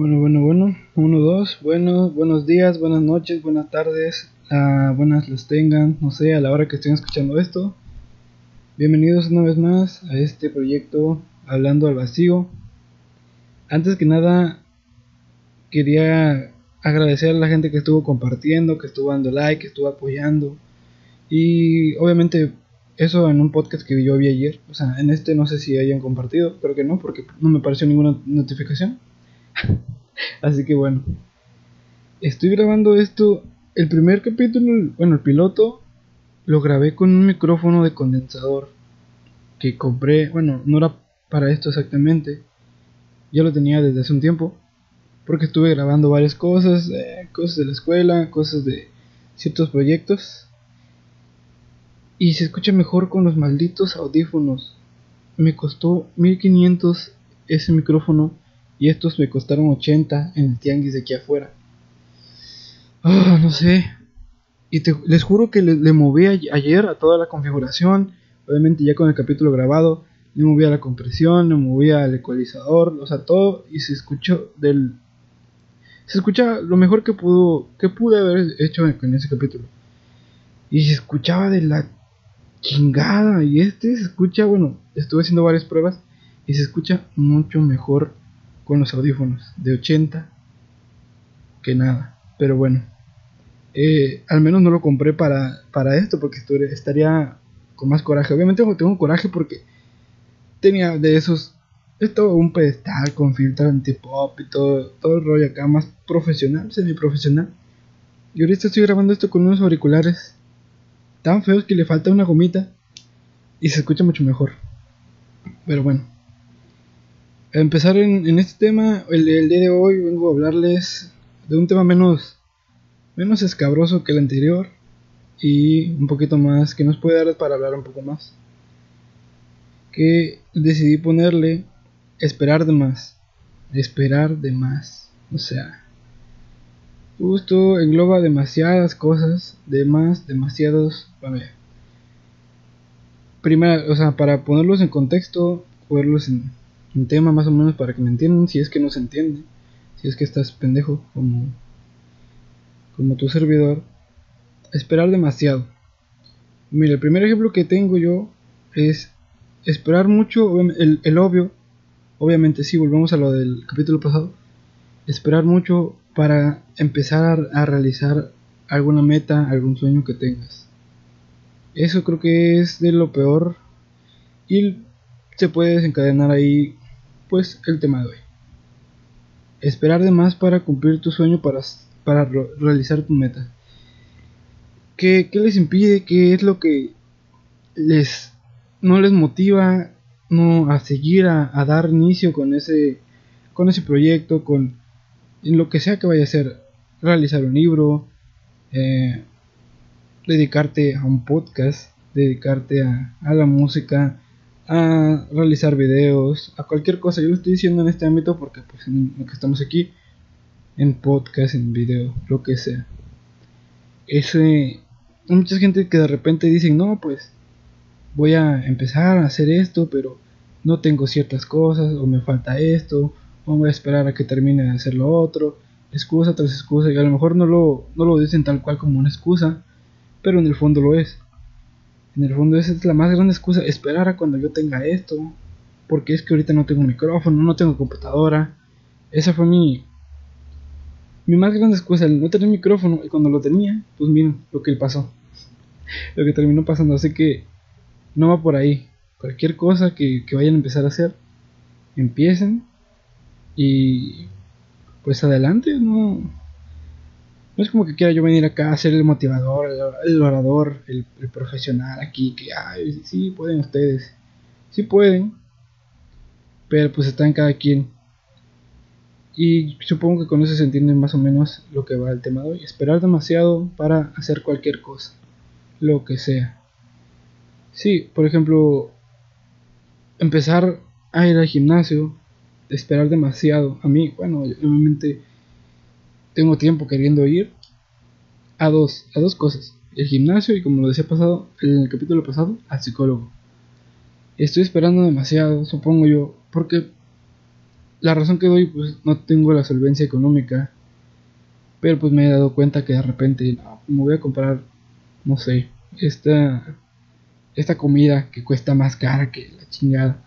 Bueno, bueno, bueno. Uno, dos. Bueno, buenos días, buenas noches, buenas tardes. ah, buenas las tengan, no sé, a la hora que estén escuchando esto. Bienvenidos una vez más a este proyecto Hablando al Vacío. Antes que nada, quería agradecer a la gente que estuvo compartiendo, que estuvo dando like, que estuvo apoyando. Y obviamente eso en un podcast que yo vi ayer. O sea, en este no sé si hayan compartido, creo que no, porque no me apareció ninguna notificación. Así que bueno. Estoy grabando esto. El primer capítulo, bueno, el piloto, lo grabé con un micrófono de condensador. Que compré, bueno, no era para esto exactamente. Ya lo tenía desde hace un tiempo. Porque estuve grabando varias cosas, eh, cosas de la escuela, cosas de ciertos proyectos. Y se escucha mejor con los malditos audífonos. Me costó 1500 ese micrófono y estos me costaron 80 en el tianguis de aquí afuera. Ah, no sé. Y les juro que le, le moví ayer a toda la configuración. Obviamente ya con el capítulo grabado. Le moví a la compresión, le moví al ecualizador, o sea, todo. Y se escuchó del... Se escucha lo mejor que pudo que pude haber hecho en ese capítulo. Y se escuchaba de la chingada. Y este se escucha, bueno, estuve haciendo varias pruebas. Y se escucha mucho mejor con los audífonos de 80 que nada. Pero bueno, eh, al menos no lo compré para, para esto porque estaría con más coraje. Obviamente tengo coraje porque tenía de esos, esto un pedestal con filtro antipop y todo, todo el rollo acá más profesional, semi profesional. Y ahorita estoy grabando esto con unos auriculares tan feos que le falta una gomita y se escucha mucho mejor. Pero bueno empezar en, este tema, el, día de hoy vengo a hablarles de un tema menos, menos escabroso que el anterior y un poquito más, que nos puede dar para hablar un poco más. Que decidí ponerle esperar de más, esperar de más, o sea, justo engloba demasiadas cosas, de más, demasiados, bueno, primero, o sea, para ponerlos en contexto, ponerlos en un tema más o menos para que me entiendan, si es que no se entiende, si es que estás pendejo como, como tu servidor, esperar demasiado. Mira, el primer ejemplo que tengo yo es esperar mucho, el, el obvio, obviamente sí, volvemos a lo del capítulo pasado, esperar mucho para empezar a realizar alguna meta, algún sueño que tengas. Eso creo que es de lo peor y se puede desencadenar ahí pues el tema de hoy. Esperar de más para cumplir tu sueño, para, para realizar tu meta. ¿Qué, les impide? ¿Qué es lo que les no les motiva no a seguir a, dar inicio con ese con ese proyecto con lo que sea que vaya a ser realizar un libro eh, dedicarte a un podcast dedicarte a, a la música a realizar videos, a cualquier cosa. Yo lo estoy diciendo en este ámbito porque pues en lo que estamos aquí, en podcast, en video, lo que sea. Ese, hay mucha gente que de repente dicen, no, pues voy a empezar a hacer esto, pero no tengo ciertas cosas, o me falta esto, o voy a esperar a que termine de hacer lo otro, excusa tras excusa, y a lo mejor no lo, no lo dicen tal cual como una excusa, pero en el fondo lo es. En el fondo esa es la más grande excusa, esperar a cuando yo tenga esto, porque es que ahorita no tengo micrófono, no tengo computadora. Esa fue mi mi más grande excusa, el no tener micrófono y cuando lo tenía, pues miren lo que pasó. Lo que terminó pasando, así que no va por ahí. Cualquier cosa que, que vayan a empezar a hacer, empiecen y pues adelante, no no es como que quiera yo venir acá a ser el motivador, el, orador, el, profesional aquí, que, ay, sí, pueden ustedes. Sí pueden, pero pues está en cada quien. Y supongo que con eso se entiende más o menos lo que va el tema de hoy. Esperar demasiado para hacer cualquier cosa, lo que sea. Sí, por ejemplo, empezar a ir al gimnasio, esperar demasiado. A mí, bueno, obviamente tengo tiempo queriendo ir a dos, a dos cosas. El gimnasio y como lo decía pasado, en el capítulo pasado, al psicólogo. Estoy esperando demasiado, supongo yo, porque la razón que doy, pues no tengo la solvencia económica. Pero pues me he dado cuenta que de repente me voy a comprar, no sé, esta, esta comida que cuesta más cara que la chingada.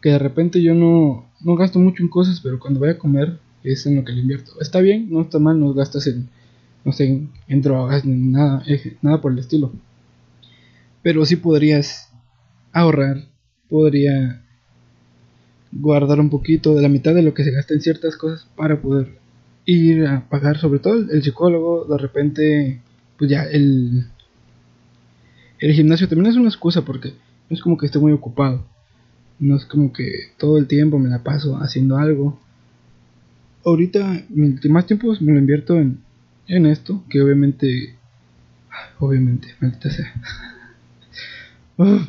Que de repente yo no, no gasto mucho en cosas, pero cuando voy a comer es en lo que le invierto. Está bien, no está mal, no gastas en, no sé, en, drogas ni nada, eh, nada por el estilo. Pero sí podrías ahorrar, podría guardar un poquito de la mitad de lo que se gasta en ciertas cosas para poder ir a pagar, sobre todo el psicólogo, de repente, pues ya el, el gimnasio también es una excusa porque no es como que esté muy ocupado, no es como que todo el tiempo me la paso haciendo algo. Ahorita, más tiempo me lo invierto en, en esto, que obviamente, obviamente, maldita sea.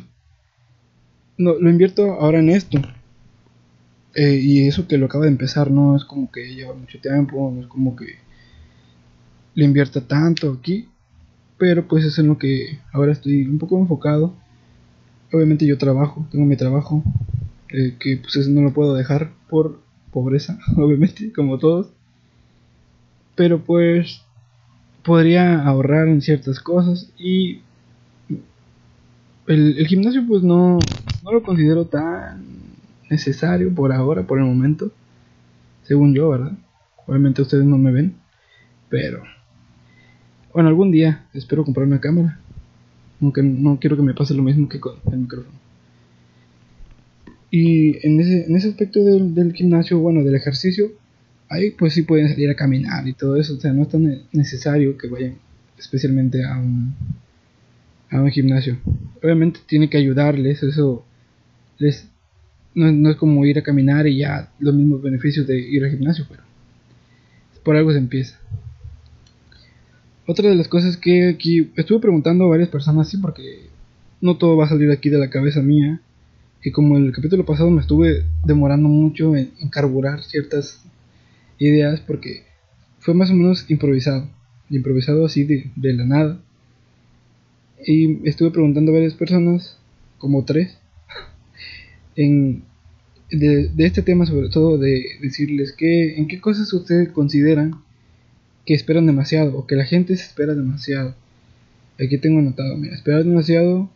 no, lo invierto ahora en esto, eh, y eso que lo acaba de empezar, no es como que lleva mucho tiempo, no es como que le invierta tanto aquí, pero pues es en lo que ahora estoy un poco enfocado. Obviamente yo trabajo, tengo mi trabajo, eh, que pues eso no lo puedo dejar por pobreza, obviamente, como todos. Pero pues podría ahorrar en ciertas cosas y el, gimnasio pues no, no lo considero tan necesario por ahora, por el momento. Según yo, ¿verdad? Obviamente ustedes no me ven. Pero... Bueno, algún día espero comprar una cámara. Aunque no quiero que me pase lo mismo que con el micrófono. Y en ese, en ese aspecto del, del gimnasio, bueno, del ejercicio, ahí pues sí pueden salir a caminar y todo eso. O sea, no es tan necesario que vayan especialmente a un, a un gimnasio. Obviamente tiene que ayudarles, eso les no, es como ir a caminar y ya los mismos beneficios de ir al gimnasio, pero por algo se empieza. Otra de las cosas que aquí estuve preguntando a varias personas, sí, porque no todo va a salir aquí de la cabeza mía. Y como en el capítulo pasado me estuve demorando mucho en, carburar ciertas ideas, porque fue más o menos improvisado. Improvisado así de, de la nada. Y estuve preguntando a varias personas, como tres, en, de, este tema, sobre todo de decirles que en qué cosas ustedes consideran que esperan demasiado o que la gente se espera demasiado. Aquí tengo anotado, mira, esperar demasiado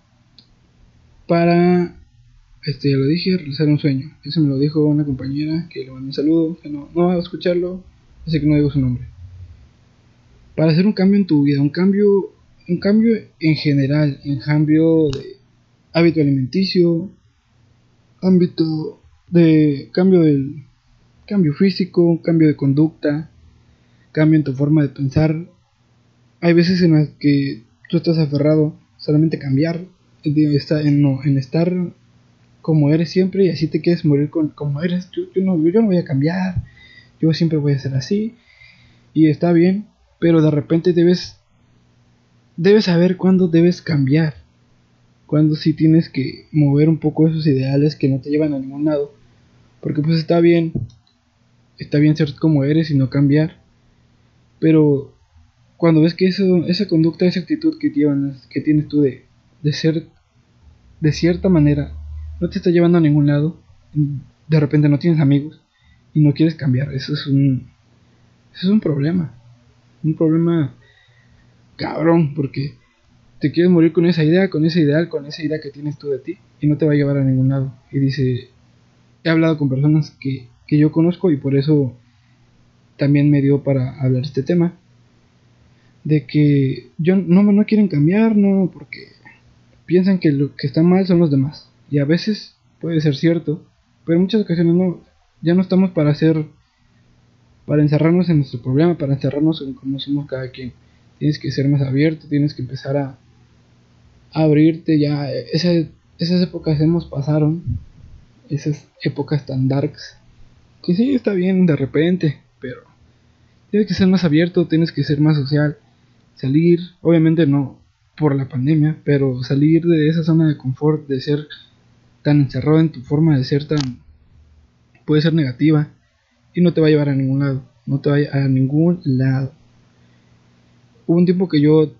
para, este, ya lo dije, realizar un sueño. Eso me lo dijo una compañera que le mandó un saludo, que no, no va a escucharlo, así que no digo su nombre. Para hacer un cambio en tu vida, un cambio, un cambio en general, en cambio de hábito alimenticio, ámbito de cambio del cambio físico, cambio de conducta, cambio en tu forma de pensar. Hay veces en las que tú estás aferrado solamente a cambiar, en, no, en estar como eres siempre y así te quieres morir con, como eres. Yo, no, yo no voy a cambiar, yo siempre voy a ser así y está bien, pero de repente debes debes saber cuándo debes cambiar cuando sí tienes que mover un poco esos ideales que no te llevan a ningún lado. Porque pues está bien, está bien ser como eres y no cambiar. Pero cuando ves que esa conducta, esa actitud que, que tienes tú de, de ser de cierta manera, no te está llevando a ningún lado, de repente no tienes amigos y no quieres cambiar, eso es un, eso es un problema. Un problema cabrón, porque te quieres morir con esa idea, con ese ideal, con esa idea que tienes tú de ti y no te va a llevar a ningún lado. Y dice, he hablado con personas que, que yo conozco y por eso también me dio para hablar este tema. De que yo no, no quieren cambiar, no, porque piensan que lo que está mal son los demás. Y a veces puede ser cierto, pero en muchas ocasiones no, ya no estamos para hacer, para encerrarnos en nuestro problema, para encerrarnos en cómo somos cada quien. Tienes que ser más abierto, tienes que empezar a, abrirte ya. Esas, esas épocas hemos pasaron. Esas épocas tan darks. Que sí, está bien de repente, pero tienes que ser más abierto, tienes que ser más social. Salir, obviamente no por la pandemia, pero salir de esa zona de confort, de ser tan encerrado en tu forma de ser tan... puede ser negativa y no te va a llevar a ningún lado, no te va a, a ningún lado. Hubo un tiempo que yo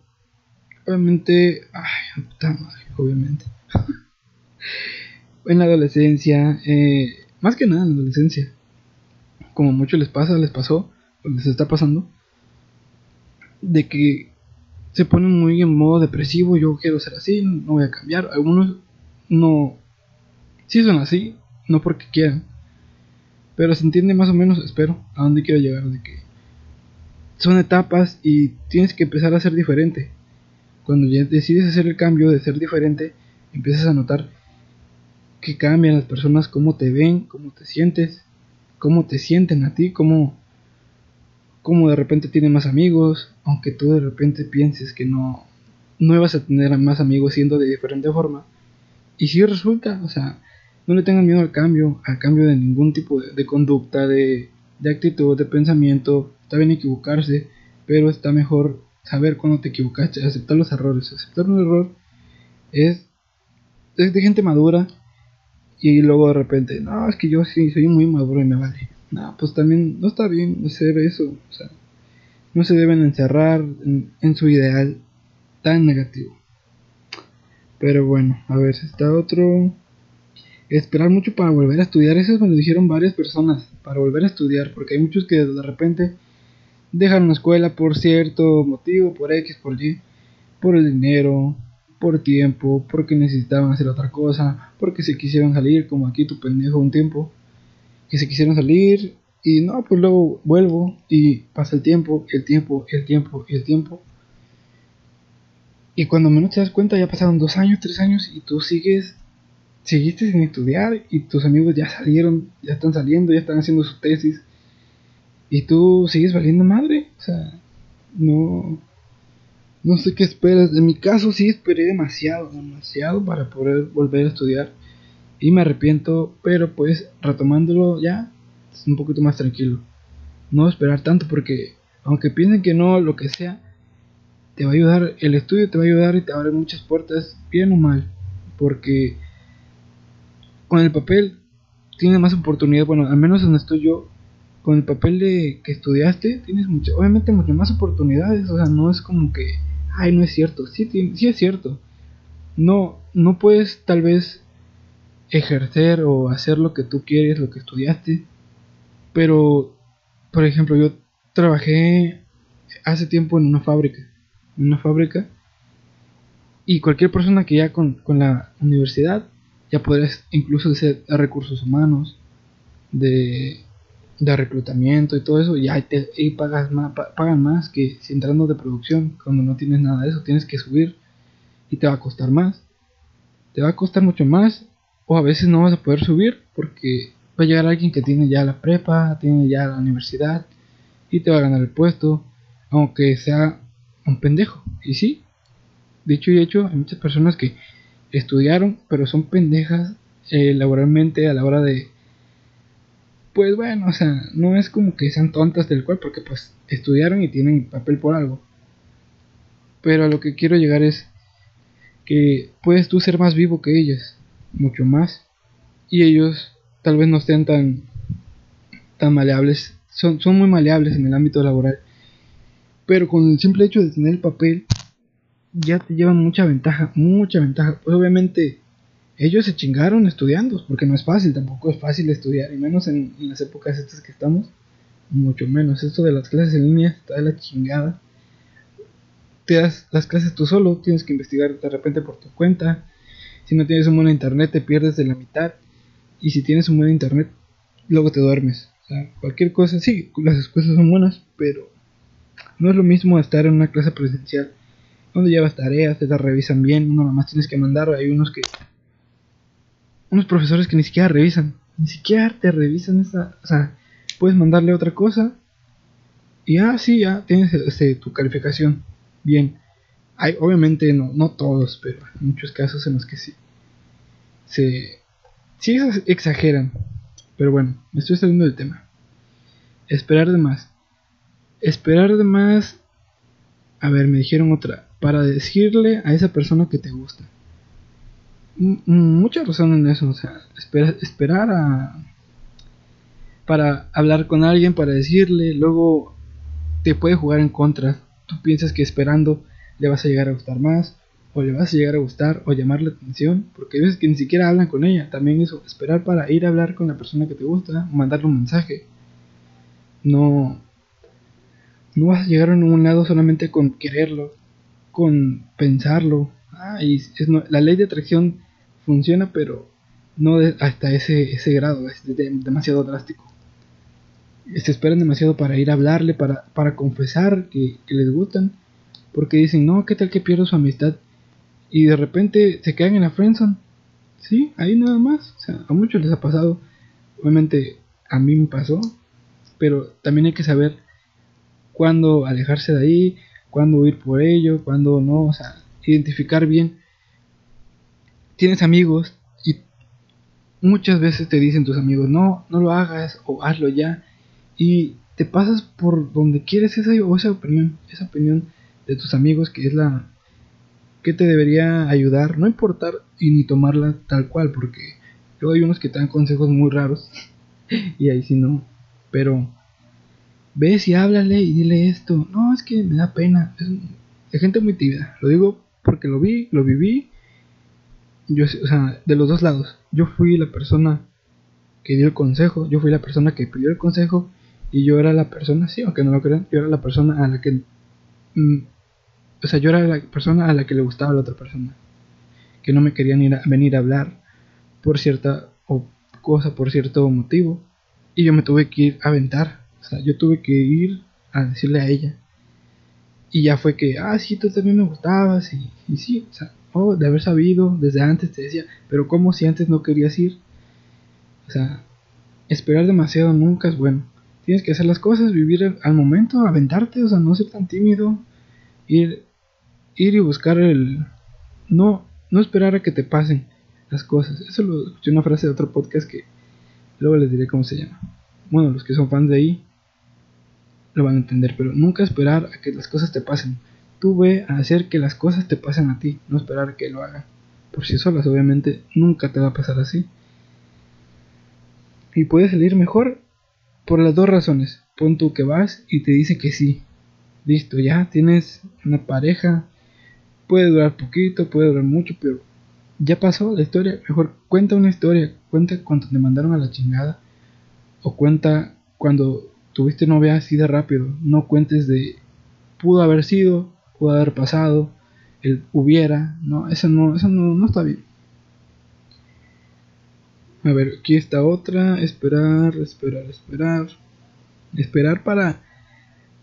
obviamente, ay, puta madre, obviamente. en la adolescencia, eh, más que nada en la adolescencia, como a muchos les pasa, les pasó, o les está pasando, de que se ponen muy en modo depresivo, yo quiero ser así, no voy a cambiar. Algunos no, sí son así, no porque quieran, pero se entiende más o menos, espero, a dónde quiero llegar, de que son etapas y tienes que empezar a ser diferente. Cuando ya decides hacer el cambio de ser diferente, empiezas a notar que cambian las personas, cómo te ven, cómo te sientes, cómo te sienten a ti, cómo, cómo de repente tienes más amigos, aunque tú de repente pienses que no, no vas a tener más amigos siendo de diferente forma. Y si resulta, o sea, no le tengan miedo al cambio, al cambio de ningún tipo de, conducta, de, de actitud, de pensamiento. Está bien equivocarse, pero está mejor saber cuando te equivocaste, aceptar los errores. Aceptar un error es, es de gente madura y luego de repente, no, es que yo sí soy muy maduro y me vale. No, pues también no está bien hacer eso. No se deben encerrar en, su ideal tan negativo. Pero bueno, a ver, está otro. Esperar mucho para volver a estudiar. Eso me lo dijeron varias personas. Para volver a estudiar. Porque hay muchos que de repente dejan la escuela por cierto motivo, por X, por Y, por el dinero, por tiempo, porque necesitaban hacer otra cosa, porque se quisieron salir, como aquí tu pendejo un tiempo, que se quisieron salir y no, pues luego vuelvo y pasa el tiempo, el tiempo, el tiempo el tiempo. Y cuando menos te das cuenta ya pasaron dos años, tres años y tú sigues, seguiste sin estudiar y tus amigos ya salieron, ya están saliendo, ya están haciendo su tesis y tú sigues valiendo madre. O sea, no, no sé qué esperas. En mi caso sí esperé demasiado, demasiado para poder volver a estudiar. Y me arrepiento, pero pues retomándolo ya, es un poquito más tranquilo. No esperar tanto porque aunque piensen que no, lo que sea, te va a ayudar, el estudio te va a ayudar y te va a abrir muchas puertas, bien o mal. Porque con el papel tiene más oportunidad, bueno, al menos donde estoy yo, con el papel de que estudiaste, tienes mucho, obviamente muchas más oportunidades, o sea, no es como que ay, no es cierto, sí, sí es cierto. No, no puedes tal vez ejercer o hacer lo que tú quieres, lo que estudiaste, pero, por ejemplo, yo trabajé hace tiempo en una fábrica, en una fábrica, y cualquier persona que ya con, con la universidad ya podrías incluso ser recursos humanos, de de reclutamiento y todo eso, y ahí te pagas más, pagan más que si entrando de producción, cuando no tienes nada de eso, tienes que subir y te va a costar más. Te va a costar mucho más, o a veces no vas a poder subir porque va a llegar alguien que tiene ya la prepa, tiene ya la universidad y te va a ganar el puesto, aunque sea un pendejo. Y sí, dicho y hecho, hay muchas personas que estudiaron, pero son pendejas eh, laboralmente a la hora de pues bueno, o sea, no es como que sean tontas del cual, porque pues estudiaron y tienen papel por algo. Pero a lo que quiero llegar es que puedes tú ser más vivo que ellos, mucho más. Y ellos tal vez no estén tan, tan maleables, son, son muy maleables en el ámbito laboral. Pero con el simple hecho de tener el papel, ya te llevan mucha ventaja, mucha ventaja. Pues obviamente ellos se chingaron estudiando, porque no es fácil, tampoco es fácil estudiar, y menos en, las épocas estas que estamos, mucho menos. Esto de las clases en línea está de la chingada. Te das las clases tú solo, tienes que investigar de repente por tu cuenta. Si no tienes un buen internet, te pierdes de la mitad. Y si tienes un buen internet, luego te duermes. O sea, cualquier cosa, sí, las escuelas son buenas, pero no es lo mismo estar en una clase presencial donde llevas tareas, te las revisan bien, uno nada más tienes que mandar, hay unos que unos profesores que ni siquiera revisan, ni siquiera te revisan esa, o sea, puedes mandarle otra cosa y ah, sí, ya tienes este, tu calificación. Bien. Hay, obviamente no, no todos, pero hay muchos casos en los que sí. Se, sí exageran. Pero bueno, me estoy saliendo del tema. Esperar de más. Esperar de más. A ver, me dijeron otra. Para decirle a esa persona que te gusta mucha razón en eso, o sea, esperar a para hablar con alguien, para decirle, luego te puede jugar en contra. Tú piensas que esperando le vas a llegar a gustar más, o le vas a llegar a gustar, o llamarle atención, porque hay veces que ni siquiera hablan con ella. También eso, esperar para ir a hablar con la persona que te gusta, mandarle un mensaje. No, no vas a llegar a ningún lado solamente con quererlo, con pensarlo. Ah, y la ley de atracción funciona, pero no hasta ese, ese grado, es demasiado drástico. Se esperan demasiado para ir a hablarle, para, para confesar que, les gustan, porque dicen, no, ¿qué tal que pierdo su amistad? Y de repente se quedan en la friendzone. Sí, ahí nada más. A muchos les ha pasado. Obviamente a mí me pasó. Pero también hay que saber cuándo alejarse de ahí, cuándo ir por ello, cuándo no. O sea, identificar bien. Tienes amigos y muchas veces te dicen tus amigos, no, no lo hagas o hazlo ya. Y te pasas por donde quieres esa, esa opinión, esa opinión de tus amigos que es la que te debería ayudar, no importar y ni tomarla tal cual, porque luego hay unos que te dan consejos muy raros y ahí sí no, pero ves y háblale y dile esto, no, es que me da pena, es gente muy tibia, lo digo porque lo vi, lo viví, yo, o sea, de los dos lados, yo fui la persona que dio el consejo, yo fui la persona que pidió el consejo y yo era la persona, sí, aunque no lo crean, yo era la persona a la que mm, o sea, yo era la persona a la que le gustaba la otra persona. Que no me querían ir a, venir a hablar por cierta cosa, por cierto motivo. Y yo me tuve que ir a aventar. O sea, yo tuve que ir a decirle a ella. Y ya fue que, ah, sí, tú también me gustabas. Y, y sí, o sea, oh, de haber sabido, desde antes te decía, pero ¿cómo si antes no querías ir? O sea, esperar demasiado nunca es bueno. Tienes que hacer las cosas, vivir al momento, aventarte, o sea, no ser tan tímido, ir ir y buscar el... No, no esperar a que te pasen las cosas. Eso lo escuché una frase de otro podcast que luego les diré cómo se llama. Bueno, los que son fans de ahí lo van a entender, pero nunca esperar a que las cosas te pasen. Tú ve a hacer que las cosas te pasen a ti, no esperar que lo hagan. Por sí solas, obviamente, nunca te va a pasar así. Y puede salir mejor por las dos razones. Pon tú que vas y te dice que sí. Listo, ya tienes una pareja, Puede durar poquito, puede durar mucho, pero ya pasó la historia. Mejor cuenta una historia, cuenta cuando te mandaron a la chingada. O cuenta cuando tuviste novia así de rápido. No cuentes de pudo haber sido, pudo haber pasado, el hubiera. No, eso no, eso no, no está bien. A ver, aquí está otra. Esperar, esperar, esperar. Esperar para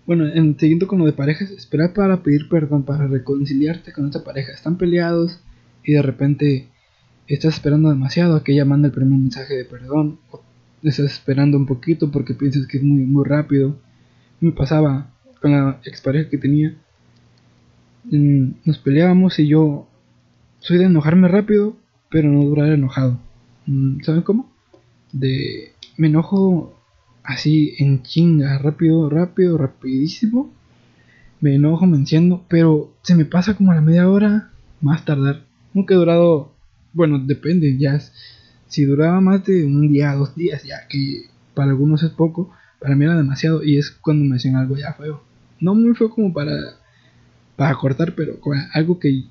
bueno, en, siguiendo con lo de parejas, esperar para pedir perdón, para reconciliarte con esta pareja. Están peleados y de repente estás esperando demasiado a que ella mande el primer mensaje de perdón. Estás esperando un poquito porque piensas que es muy, muy rápido. Me pasaba con la expareja que tenía. Mm, nos peleábamos y yo soy de enojarme rápido, pero no durar enojado. Mm, ¿Saben cómo? De me enojo así en chinga, rápido, rápido, rapidísimo. Me enojo, me enciendo, pero se me pasa como a la media hora, más tardar. Nunca he durado, bueno, depende, ya si duraba más de un día, dos días, ya que para algunos es poco, para mí era demasiado y es cuando me hacían algo ya feo. No muy feo como para, para cortar, pero algo que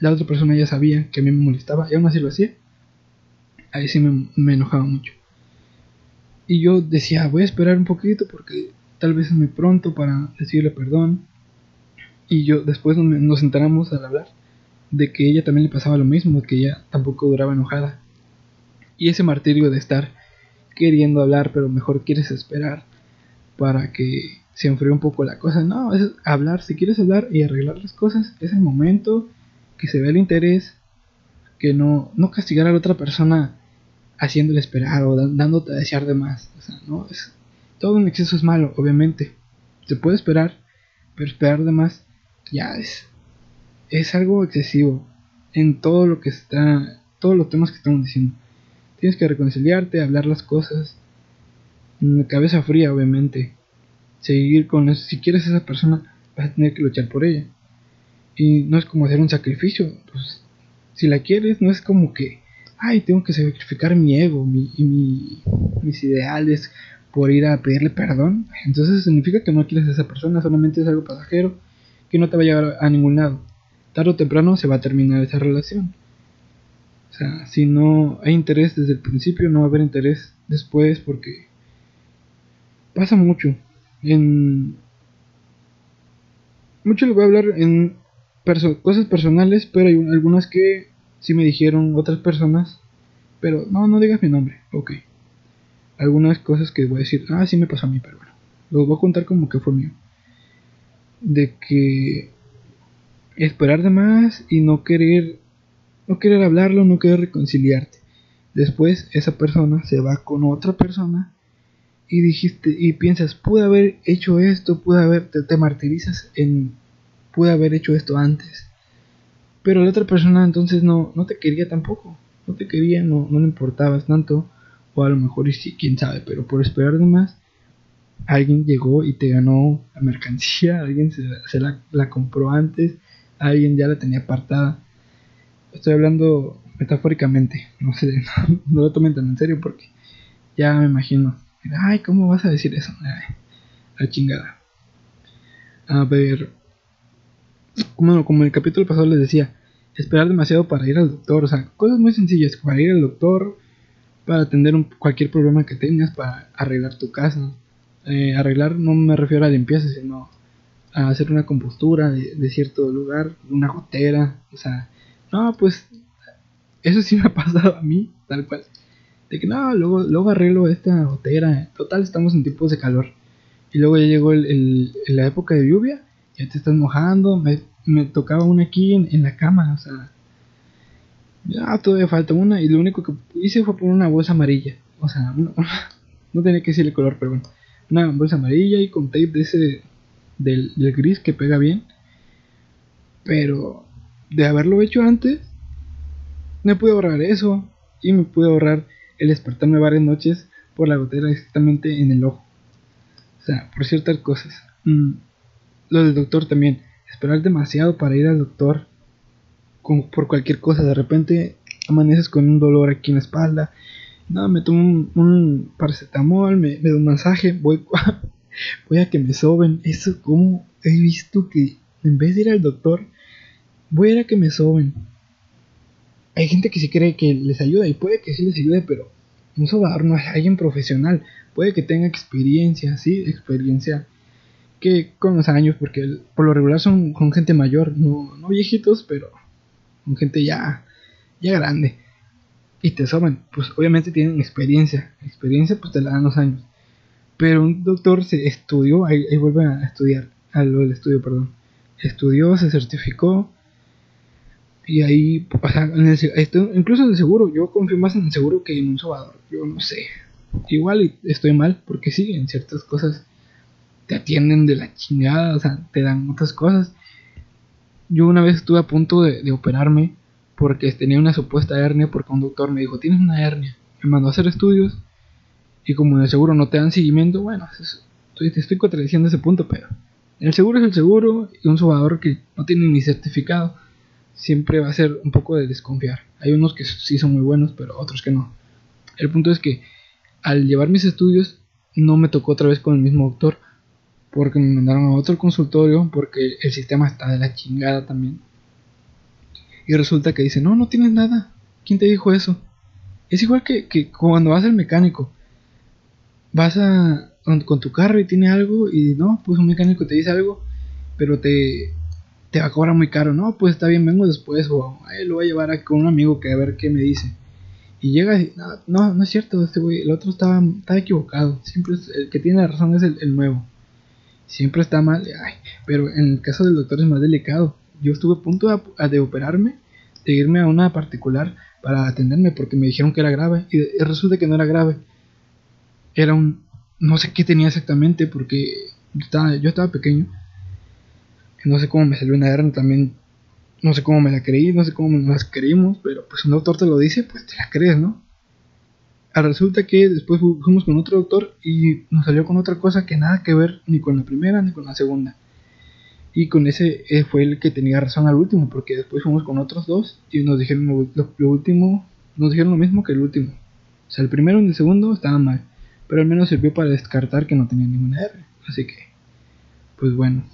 la otra persona ya sabía que a mí me molestaba y aún así lo hacía. Ahí sí me enojaba mucho. Y yo decía, voy a esperar un poquito porque tal vez es muy pronto para decirle perdón. Y yo después nos enteramos al hablar de que ella también le pasaba lo mismo, que ella tampoco duraba enojada. Y ese martirio de estar queriendo hablar, pero mejor quieres esperar para que se enfríe un poco la cosa. No, es hablar, si quieres hablar y arreglar las cosas, es el momento que se ve el interés, que no, no castigar a la otra persona haciéndole esperar o dándote a desear de más. O sea, no es todo en exceso es malo, obviamente. Se puede esperar, pero esperar de más ya es es algo excesivo en todo lo que está todos los temas que estamos diciendo. Tienes que reconciliarte, hablar las cosas cabeza fría, obviamente. Seguir con eso. Si quieres a esa persona, vas a tener que luchar por ella. Y no es como hacer un sacrificio. Pues, si la quieres, no es como que ay, tengo que sacrificar mi ego mi, y mis ideales por ir a pedirle perdón, entonces significa que no quieres a esa persona, solamente es algo pasajero que no te va a llevar a ningún lado. Tarde o temprano se va a terminar esa relación. O sea, si no hay interés desde el principio, no va a haber interés después porque pasa mucho. En. Mucho les voy a hablar en cosas personales, pero hay algunas que sí me dijeron otras personas. Pero no, no digas mi nombre, ok. Algunas cosas que voy a decir, ah, sí me pasó a mí, pero bueno. Los voy a contar como que fue mío. De que esperar de más y no querer no querer hablarlo, no querer reconciliarte. Después esa persona se va con otra persona y dijiste y piensas, pude haber hecho esto, pude haber te, martirizas en pude haber hecho esto antes. Pero la otra persona entonces no no te quería tampoco, no te quería, no no le importabas tanto o a lo mejor y sí, quién sabe, pero por esperar de más alguien llegó y te ganó la mercancía, alguien se, la compró antes, alguien ya la tenía apartada Estoy hablando metafóricamente, no sé, no, lo tomen tan en serio porque ya me imagino. Ay, ¿cómo vas a decir eso? La chingada. A ver, como, como en el capítulo pasado les decía, esperar demasiado para ir al doctor, o sea, cosas muy sencillas, para ir al doctor, para atender cualquier problema que tengas, para arreglar tu casa. Eh, arreglar no me refiero a limpieza, sino a hacer una compostura de cierto lugar, una gotera, o sea, no, pues eso sí me ha pasado a mí, tal cual. De que no, luego, luego arreglo esta gotera. Total, estamos en tiempos de calor. Y luego ya llegó el, la época de lluvia, ya te estás mojando. Me, tocaba una aquí en, la cama, o sea. Ya todavía falta una. Y lo único que hice fue poner una bolsa amarilla. O sea, no tenía que decir el color, pero bueno. Una bolsa amarilla y con tape de ese. Del, del gris que pega bien. Pero de haberlo hecho antes, me pude ahorrar eso y me pude ahorrar el despertarme varias noches por la gotera exactamente en el ojo. O sea, por ciertas cosas. Mm, lo del doctor también. Esperar demasiado para ir al doctor por cualquier cosa. De repente amaneces con un dolor aquí en la espalda. No, me tomo un, paracetamol, me, me doy un masaje, voy, voy a que me soben. Eso como he visto que en vez de ir al doctor, voy a ir a que me soben. Hay gente que sí cree que les ayuda y puede que sí les ayude, pero un sobador no es alguien profesional. Puede que tenga experiencia, sí, experiencia que con los años, porque por lo regular son con gente mayor, no, no viejitos, pero con gente ya, ya grande. Y te soben, pues obviamente tienen experiencia. Experiencia pues te la dan los años. Pero un doctor se estudió, ahí, vuelve a estudiar, al estudio, perdón. Estudió, se certificó, y ahí, o sea, incluso en el seguro, yo confío más en el seguro que en un sobador. Yo no sé. Igual estoy mal, porque sí, en ciertas cosas te atienden de la chingada, o sea, te dan otras cosas. Yo una vez estuve a punto de, operarme porque tenía una supuesta hernia, porque un doctor me dijo, tienes una hernia. Me mandó a hacer estudios y como en el seguro no te dan seguimiento, bueno, estoy, te estoy contradiciendo ese punto, pero el seguro es el seguro y un sobador que no tiene ni certificado siempre va a ser un poco de desconfiar. Hay unos que sí son muy buenos, pero otros que no. El punto es que al llevar mis estudios no me tocó otra vez con el mismo doctor porque me mandaron a otro consultorio porque el sistema está de la chingada también. Y resulta que dice, no, no tienes nada. ¿Quién te dijo eso? Es igual que, que cuando vas al mecánico. Vas a, con tu carro y tiene algo y no, pues un mecánico te dice algo, pero te, te va a cobrar muy caro. No, pues está bien, vengo después. O lo voy a llevar con un amigo que a ver qué me dice. Y llega y no, no, es cierto, este güey, el otro estaba, estaba equivocado. Siempre el que tiene la razón es el, nuevo. Siempre está mal. Ay, pero en el caso del doctor es más delicado. Yo estuve a punto de operarme, de irme a una particular para atenderme porque me dijeron que era grave. Y resulta que no era grave. Era un... No sé qué tenía exactamente porque estaba, yo estaba pequeño no sé cómo me salió una hernia también. No sé cómo me la creí, no sé cómo nos las creímos, pero pues un doctor te lo dice, pues te la crees, ¿no? Ah, resulta que después fuimos con otro doctor y nos salió con otra cosa que nada que ver ni con la primera ni con la segunda. Y con ese eh, fue el que tenía razón al último, porque después fuimos con otros dos y nos dijeron lo, último, nos dijeron lo mismo que el último. O sea, el primero y el segundo estaban mal, pero al menos sirvió para descartar que no tenía ninguna R. Así que, pues bueno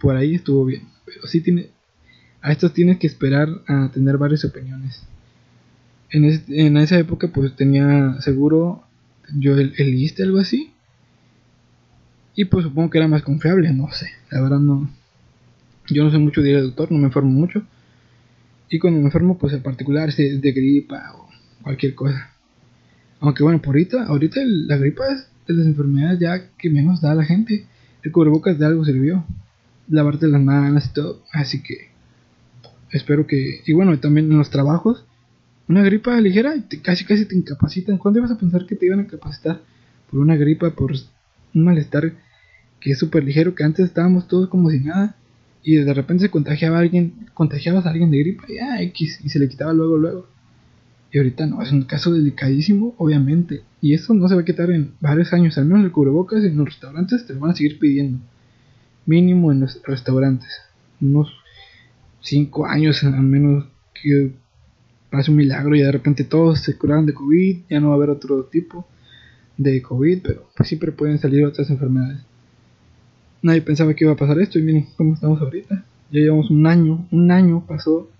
por ahí estuvo bien. Pero sí tiene. A estos tienes que esperar a tener varias opiniones. En, en esa época, pues tenía seguro. Yo el, el algo así. Y pues supongo que era más confiable, no sé. La verdad no. Yo no sé mucho de ir al doctor, no me enfermo mucho. Y cuando me enfermo, pues en particular es de gripa o cualquier cosa. Aunque bueno, por ahorita, ahorita la gripa es de las enfermedades ya que menos da a la gente. El cubrebocas de algo sirvió. Lavarte las manos y todo. Así que espero que... Y bueno, también en los trabajos. Una gripa ligera casi casi te incapacitan. ¿Cuándo ibas a pensar que te iban a capacitar por una gripa, por un malestar que es súper ligero, que antes estábamos todos como si nada? Y de repente se contagiaba alguien, contagiabas a alguien de gripa y ah, X, y se le quitaba luego, luego. Y ahorita no, es un caso delicadísimo, obviamente. Y eso no se va a quitar en varios años. Al menos el cubrebocas en los restaurantes te lo van a seguir pidiendo. Mínimo en los restaurantes. Unos 5 años al menos que pase un milagro y de repente todos se curaron de COVID. Ya no va a haber otro tipo de COVID, pero pues siempre pueden salir otras enfermedades. Nadie pensaba que iba a pasar esto y miren cómo estamos ahorita. Ya llevamos un año, un año pasó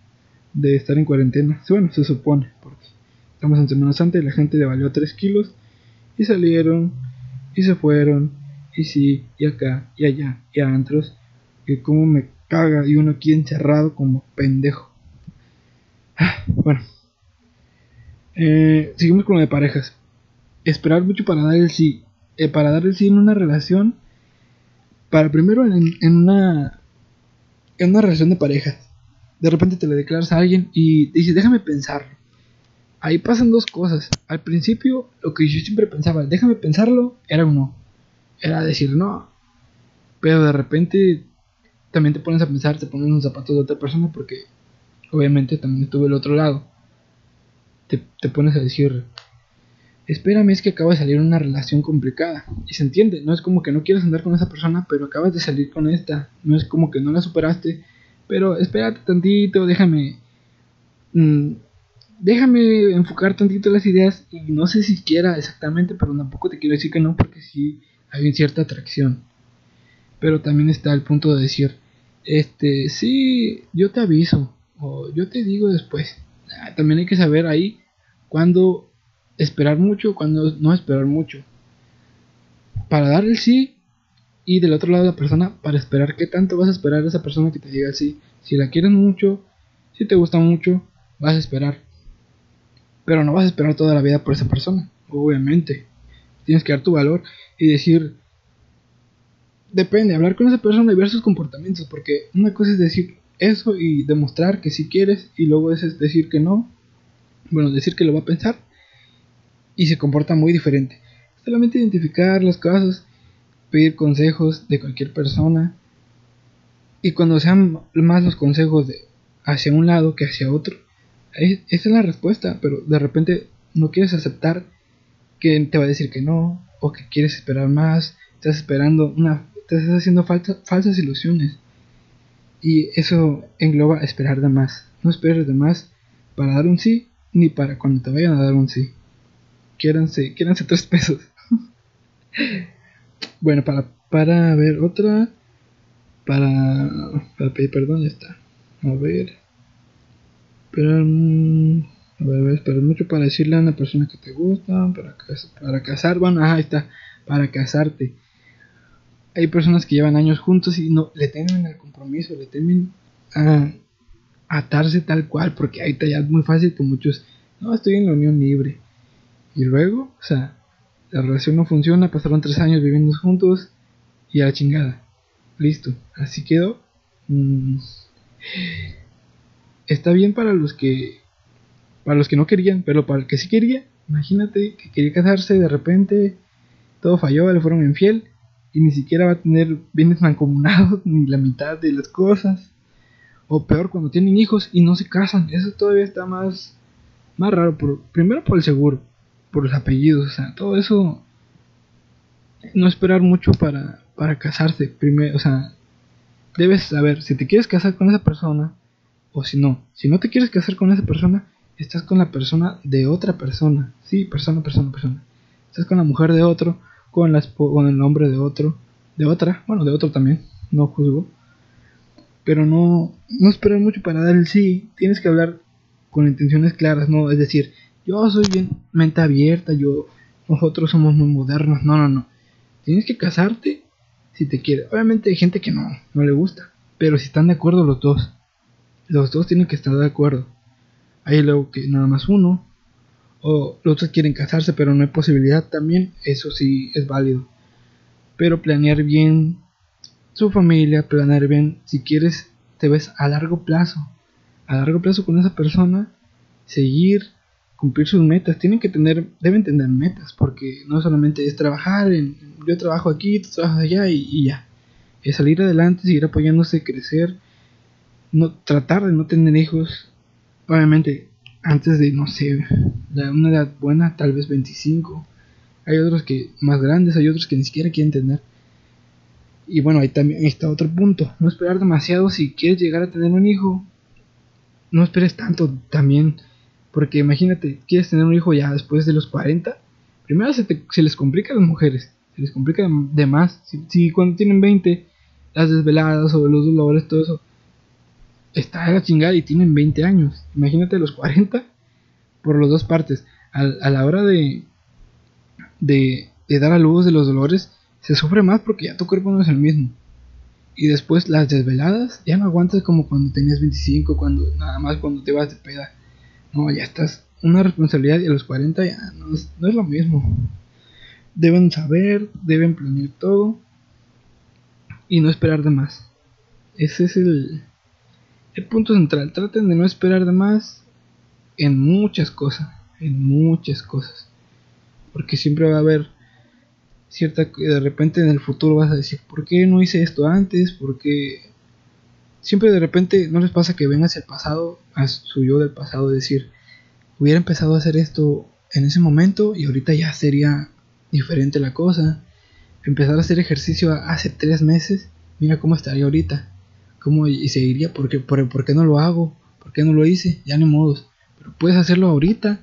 de estar en cuarentena. Bueno, se supone, porque estamos en Semana Santa y la gente le valió 3 kilos y salieron y se fueron y sí, y acá, y allá, y a antros. Que como me caga y uno aquí encerrado como pendejo. Ah, bueno, eh, seguimos con lo de parejas. Esperar mucho para dar el sí. Eh, para dar el sí en una relación. Para primero en, una. En una relación de parejas de repente te le declaras a alguien y dices, déjame pensar. Ahí pasan dos cosas. Al principio, lo que yo siempre pensaba, déjame pensarlo, era un no. Era decir no. Pero de repente también te pones a pensar, te pones en los zapatos de otra persona porque obviamente también estuve el otro lado. Te, te pones a decir, espérame, es que acaba de salir una relación complicada. Y se entiende, no es como que no quieras andar con esa persona, pero acabas de salir con esta. No es como que no la superaste pero espérate tantito, déjame. Mm, déjame enfocar tantito las ideas. Y no sé si quiera exactamente, pero tampoco te quiero decir que no, porque sí hay cierta atracción. Pero también está el punto de decir: Este, sí, yo te aviso. O yo te digo después. Ah, también hay que saber ahí cuándo esperar mucho, cuándo no esperar mucho. Para dar el sí, y del otro lado la persona para esperar qué tanto vas a esperar a esa persona que te diga así. Si la quieres mucho, si te gusta mucho, vas a esperar. Pero no vas a esperar toda la vida por esa persona, obviamente. Tienes que dar tu valor y decir, depende, hablar con esa persona y ver sus comportamientos, porque una cosa es decir eso y demostrar que si quieres y luego es decir que no, bueno, decir que lo va a pensar y se comporta muy diferente. Solamente identificar las cosas pedir consejos de cualquier persona. Y cuando sean más los consejos de hacia un lado que hacia otro, esa es la respuesta, pero de repente no quieres aceptar que te va a decir que no, o que quieres esperar más, estás esperando una, te estás haciendo falsas ilusiones. Y eso engloba esperar de más. No esperes de más para dar un sí, ni para cuando te vayan a dar un sí. Quiéranse, quiéranse tres pesos. Bueno, para, para ver otra. Para, para pedir perdón, ya está. A ver. Esperar, mm, a esperar mucho para decirle a una persona que te gusta. Para, para casar, bueno, ahí está. Para casarte. Hay personas que llevan años juntos y no le temen al compromiso, le temen a atarse tal cual, porque ahí está ya muy fácil que muchos, no, estoy en la unión libre. Y luego, o sea, la relación no funciona, pasaron tres años viviendo juntos y a la chingada. Listo, así quedó. Mm. Está bien para los que para los que no querían, pero para el que sí quería, imagínate que quería casarse de repente todo falló, le fueron infiel y ni siquiera va a tener bienes mancomunados ni la mitad de las cosas. O peor cuando tienen hijos y no se casan, eso todavía está más más raro, primero por el seguro por los apellidos, o sea, todo eso no esperar mucho para, para casarse primero, o sea, debes saber si te quieres casar con esa persona o si no. Si no te quieres casar con esa persona, estás con la persona de otra persona. Sí, persona, persona, persona. Estás con la mujer de otro, con, la, con el nombre de otro, de otra, bueno, de otro también, no juzgo. Pero no, no esperar mucho para dar el sí. Tienes que hablar con intenciones claras, ¿no? Es decir, yo soy bien mente abierta, yo, nosotros somos muy modernos. No, no, no. Tienes que casarte si te quiere. Obviamente hay gente que no, no le gusta, pero si están de acuerdo los dos, los dos tienen que estar de acuerdo. Hay luego que nada más uno, o los otros quieren casarse, pero no hay posibilidad también, eso sí es válido. Pero planear bien su familia, planear bien, si quieres, te ves a largo plazo, a largo plazo con esa persona, seguir, cumplir sus metas, tienen que tener, deben tener metas, porque no solamente es trabajar, en, yo trabajo aquí, tú trabajas allá y, ya, es salir adelante, seguir apoyándose, crecer, no tratar de no tener hijos, obviamente antes de, no sé, de una edad buena, tal vez 25. Hay otros que más grandes, hay otros que ni siquiera quieren tener. Y bueno, ahí también está otro punto. No esperar demasiado si quieres llegar a tener un hijo. No esperes tanto también. Porque imagínate, quieres tener un hijo ya después de los 40. Primero se, se les complica a las mujeres. Se les complica de más. Si, si cuando tienen 20, las desveladas o los dolores, todo eso está a la chingada y tienen 20 años. Imagínate los 40 por las dos partes. A, la hora de, de, dar a luz de los dolores, se sufre más porque ya tu cuerpo no es el mismo. Y después las desveladas, ya no aguantas como cuando tenías 25, cuando nada más cuando te vas de peda. No, ya estás una responsabilidad y a los 40 ya no es, no es lo mismo. Deben saber, deben planear todo y no esperar de más. Ese es el, el punto central, traten de no esperar de más en muchas cosas, en muchas cosas. Porque siempre va a haber cierta de repente en el futuro vas a decir, ¿por qué no hice esto antes? Porque siempre de repente no les pasa que ven hacia el pasado, a su yo del pasado decir, hubiera empezado a hacer esto en ese momento y ahorita ya sería diferente la cosa. Empezar a hacer ejercicio hace tres meses, mira cómo estaría ahorita. ¿Cómo y seguiría? ¿Por qué, por, qué no lo hago? ¿Por qué no lo hice? Ya ni modos. Pero puedes hacerlo ahorita.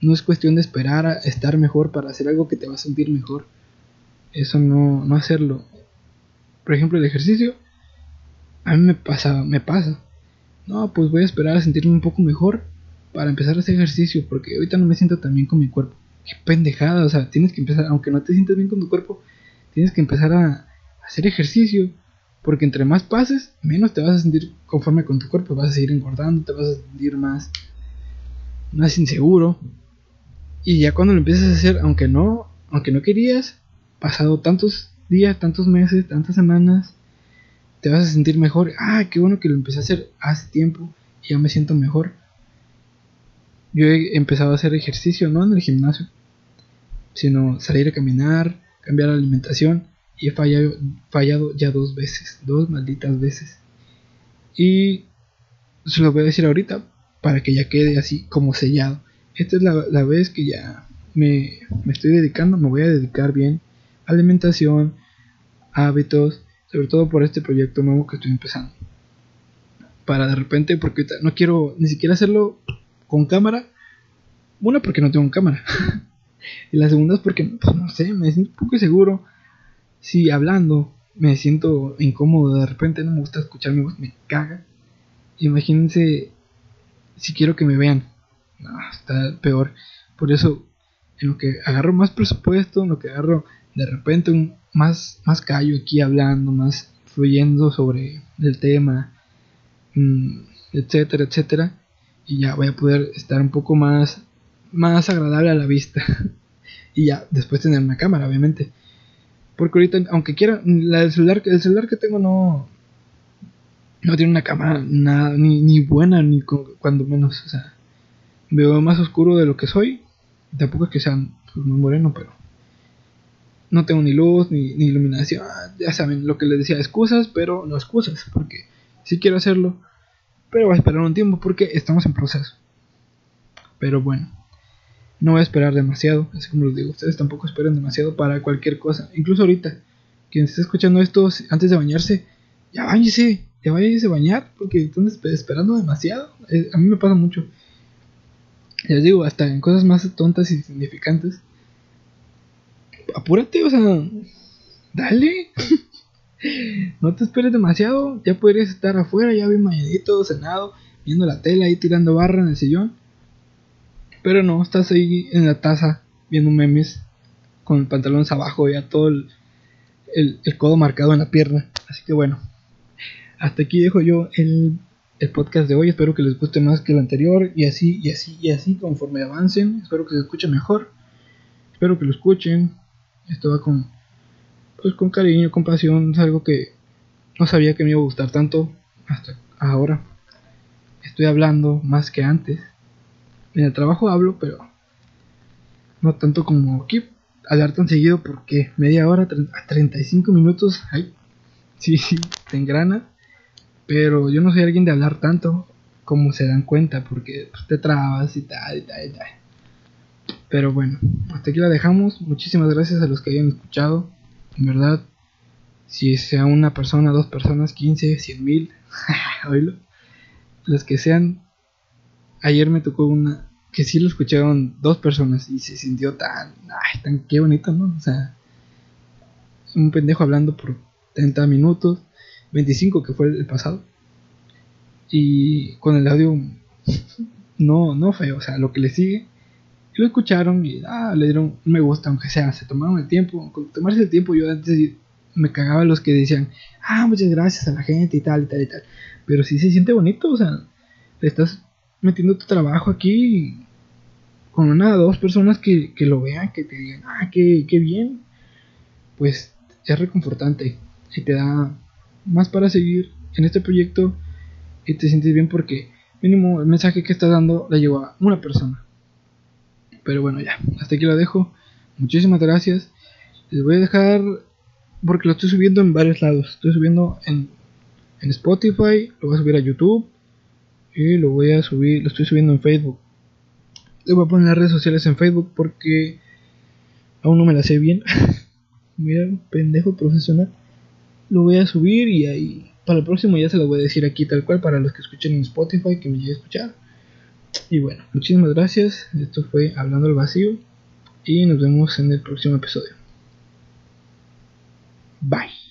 No es cuestión de esperar a estar mejor para hacer algo que te va a sentir mejor. Eso no, no hacerlo. Por ejemplo, el ejercicio. A mí me pasa, me pasa. No, pues voy a esperar a sentirme un poco mejor para empezar hacer ejercicio. Porque ahorita no me siento tan bien con mi cuerpo. Qué pendejada. O sea, tienes que empezar, aunque no te sientas bien con tu cuerpo, tienes que empezar a hacer ejercicio porque entre más pases, menos te vas a sentir conforme con tu cuerpo. Vas a seguir engordando, te vas a sentir más, más inseguro. Y ya cuando lo empiezas a hacer, aunque no, aunque no querías, pasado tantos días, tantos meses, tantas semanas, te vas a sentir mejor. Ah, qué bueno que lo empecé a hacer hace tiempo y ya me siento mejor. Yo he empezado a hacer ejercicio, no en el gimnasio, sino salir a caminar, cambiar la alimentación y he fallado, fallado ya dos veces, dos malditas veces. Y se lo voy a decir ahorita para que ya quede así como sellado. Esta es la, vez que ya me, me, estoy dedicando, me voy a dedicar bien a alimentación, hábitos, sobre todo por este proyecto nuevo que estoy empezando. Para de repente, porque no quiero ni siquiera hacerlo con cámara. Una, porque no tengo cámara. y la segunda es porque, pues, no sé, me siento un poco seguro si hablando me siento incómodo, de repente no me gusta escuchar mi voz, me caga. Imagínense si quiero que me vean. Está peor. Por eso, en lo que agarro más presupuesto, en lo que agarro de repente un más, más callo aquí hablando, más fluyendo sobre el tema, mm, etcétera, etcétera. Y ya voy a poder estar un poco más, más agradable a la vista. y ya, después tener una cámara, obviamente. Porque ahorita, aunque quiera, la del celular, el celular que tengo no, no tiene una cámara nada, ni, ni buena, ni cuando menos. O sea, veo más oscuro de lo que soy. Tampoco es que sea pues, muy moreno, pero no tengo ni luz, ni, ni iluminación. Ya saben, lo que les decía, excusas, pero no excusas, porque sí quiero hacerlo, pero voy a esperar un tiempo porque estamos en proceso. Pero bueno. No voy a esperar demasiado, así como les digo, ustedes tampoco esperen demasiado para cualquier cosa. Incluso ahorita, quien esté escuchando esto antes de bañarse, ya váyase, ya váyase a bañar, porque están esperando demasiado. Eh, a mí me pasa mucho. Les digo, hasta en cosas más tontas y significantes. Apúrate, o sea, dale. no te esperes demasiado, ya podrías estar afuera, ya bien mañanito, cenado, viendo la tele ahí tirando barra en el sillón pero no, estás ahí en la taza viendo memes con pantalones abajo, ya todo el, el, codo marcado en la pierna. Así que bueno, hasta aquí dejo yo el, el podcast de hoy. Espero que les guste más que el anterior y así, y así, y así conforme avancen. Espero que se escuche mejor. Espero que lo escuchen. Esto va con, pues con cariño, con pasión. Es algo que no sabía que me iba a gustar tanto hasta ahora. Estoy hablando más que antes. En el trabajo hablo, pero no tanto como aquí. Hablar tan seguido porque media hora a 35 minutos, ay, sí, sí, te engrana. Pero yo no soy alguien de hablar tanto como se dan cuenta porque pues, te trabas y tal y tal y tal. Pero bueno, hasta aquí la dejamos. Muchísimas gracias a los que hayan escuchado. En verdad, si sea una persona, dos personas, 15, 100 mil, oílo. Los que sean. Ayer me tocó una que sí lo escucharon dos personas y se sintió tan. Ay, tan qué bonito, ¿no? O sea, un pendejo hablando por 30 minutos, 25 que fue el pasado. Y con el audio no, no feo, o sea, lo que le sigue y lo escucharon y ah, le dieron me gusta, aunque sea, se tomaron el tiempo. Con tomarse el tiempo, yo antes me cagaba los que decían, ah, muchas gracias a la gente y tal y tal y tal. Pero sí se siente bonito, o sea, estás metiendo tu trabajo aquí con una o dos personas que, que, lo vean, que te digan, ah, qué, qué bien. Pues es reconfortante y te da más para seguir en este proyecto y te sientes bien porque mínimo el mensaje que estás dando le llegó a una persona. Pero bueno, ya, hasta aquí lo dejo. Muchísimas gracias. Les voy a dejar, porque lo estoy subiendo en varios lados. Estoy subiendo en, en Spotify, lo voy a subir a YouTube y lo voy a subir, lo estoy subiendo en Facebook. Les voy a poner las redes sociales en Facebook porque aún no me las sé bien. Mira, pendejo profesional. Lo voy a subir y ahí para el próximo ya se lo voy a decir aquí tal cual para los que escuchen en Spotify que me lleguen a escuchar. Y bueno, muchísimas gracias. Esto fue Hablando al Vacío. Y nos vemos en el próximo episodio. Bye.